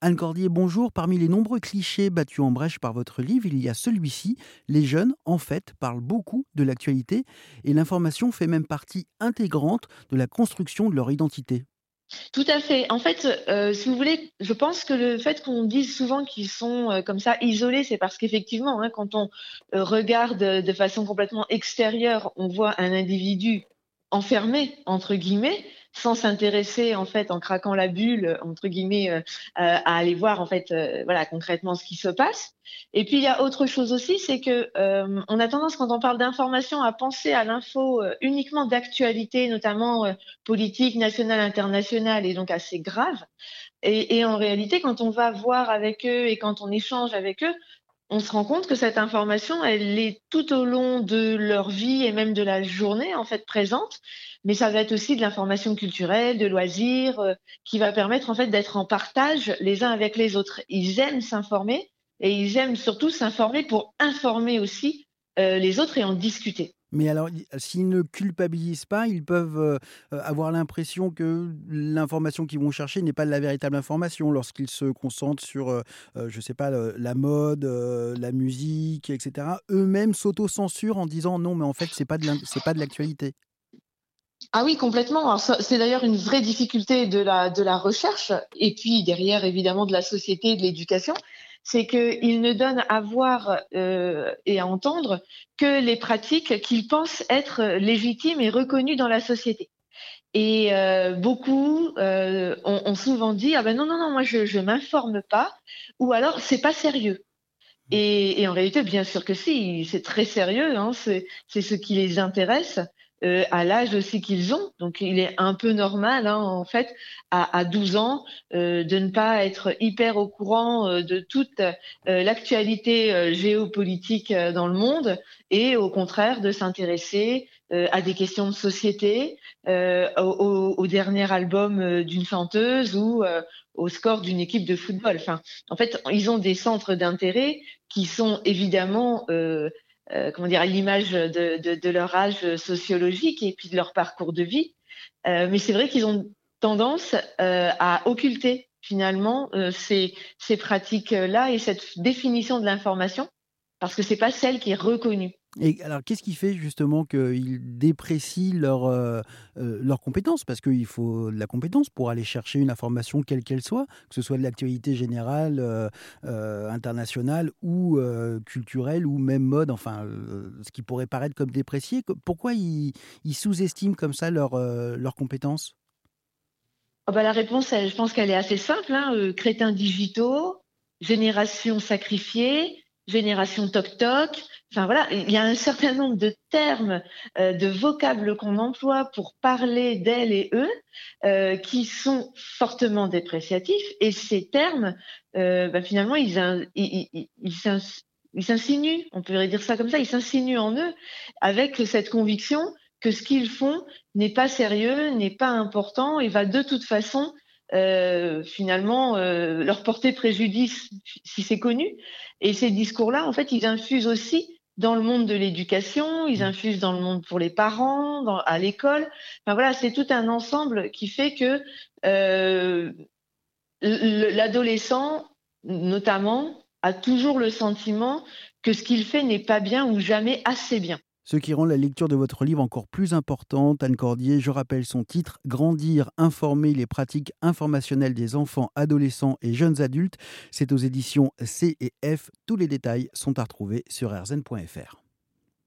Anne Cordier, bonjour. Parmi les nombreux clichés battus en brèche par votre livre, il y a celui-ci. Les jeunes, en fait, parlent beaucoup de l'actualité et l'information fait même partie intégrante de la construction de leur identité. Tout à fait. En fait, heu, si vous voulez, je pense que le fait qu'on dise souvent qu'ils sont, heu, comme ça isolés, c'est parce qu'effectivement, hein, quand on, heu, regarde, de façon complètement extérieure, on voit un individu «enfermé» entre guillemets, sans s'intéresser en fait, en craquant la bulle entre guillemets, heu, heu, à aller voir en fait, heu, voilà concrètement ce qui se passe. Et puis il y a autre chose aussi, c'est que, on a tendance quand on parle d'information à penser à l'info, uniquement d'actualité, notamment, politique, nationale, internationale et donc assez grave. Et en réalité, quand on va voir avec eux et quand on échange avec eux, on se rend compte que cette information, elle est tout au long de leur vie et même de la journée en fait présente, mais ça va être aussi de l'information culturelle, de loisirs, heu, qui va permettre en fait d'être en partage les uns avec les autres. Ils aiment s'informer et ils aiment surtout s'informer pour informer aussi, heu, les autres et en discuter. Mais alors, i s'ils ne culpabilisent pas, ils peuvent, heu, heu, avoir l'impression que l'information qu'ils vont chercher n'est pas la véritable information lorsqu'ils se concentrent sur, je sais pas, la mode, la musique et cetera. Eux-mêmes s'autocensurent en disant: «Non, mais en fait, de l'in c'est pas de l'actualité». Ah oui, complètement. C'est d'ailleurs une vraie difficulté de la de la recherche et puis derrière évidemment de la société de l'éducation, c'est qu'ils ne donnent à voir, heu, et à entendre que les pratiques qu'ils pensent être légitimes et reconnues dans la société. Et heu, beaucoup, heu, ont ont souvent dit: «Ah ben non, non, non, moi je je m'informe pas» ou alors: «C'est pas sérieux». Et et en réalité, bien sûr que si, c'est très sérieux, hein, c'est ce qui les intéresse, heu, à l'âge aussi qu'ils ont. Donc il est un peu normal, hein, en fait, à à 12 ans, heu, de ne pas être hyper au courant, heu, de toute, heu, l'actualité, heu, géopolitique, heu, dans le monde et au contraire de s'intéresser, à des questions de société, au au dernier album, d'une chanteuse ou, au score d'une équipe de football. Enfin, en fait, ils ont des centres d'intérêt qui sont évidemment, heu heu, comment dire? L'image de leur âge sociologique et puis de leur parcours de vie. Heu, mais c'est vrai qu'ils ont tendance, heu, à occulter finalement, heu, ces ces pratiques-là et cette définition de l'information, parce que c'est pas celle qui est reconnue. Et alors, qu'est-ce qui fait justement qu'ils déprécient leurs, heu, leurs compétences? Parce qu'il faut de la compétence pour aller chercher une information quelle qu'elle soit, que ce soit de l'actualité générale, heu, internationale ou, culturelle ou même mode, enfin, ce qui pourrait paraître comme déprécié. Pourquoi ils sous-estiment comme ça leurs, compétences? Ah bah, la réponse, je pense qu'elle est assez simple, hein, crétins digitaux, génération sacrifiée, génération toc-toc. Enfin voilà, il y a un certain nombre de termes, heu, de vocables qu'on emploie pour parler d'elles et eux, heu, qui sont fortement dépréciatifs et ces termes, heu, bah, finalement ils s'insinuent, on pourrait dire ça comme ça, ils s'insinuent en eux avec cette conviction que ce qu'ils font n'est pas sérieux, n'est pas important et va de toute façon, heu, finalement, heu, leur porter préjudice si c'est connu et ces discours-là, en fait, ils infusent aussi dans le monde de l'éducation, ils Mmh. infusent dans le monde pour les parents, dans à l'école. Enfin voilà, c'est tout un ensemble qui fait que, le l'adolescent, notamment, a toujours le sentiment que ce qu'il fait n'est pas bien ou jamais assez bien. Ce qui rend la lecture de votre livre encore plus importante, Anne Cordier, je rappelle son titre, Grandir, informer les pratiques informationnelles des enfants, adolescents et jeunes adultes. C'est aux éditions C et F. Tous les détails sont à retrouver sur rzn.fr.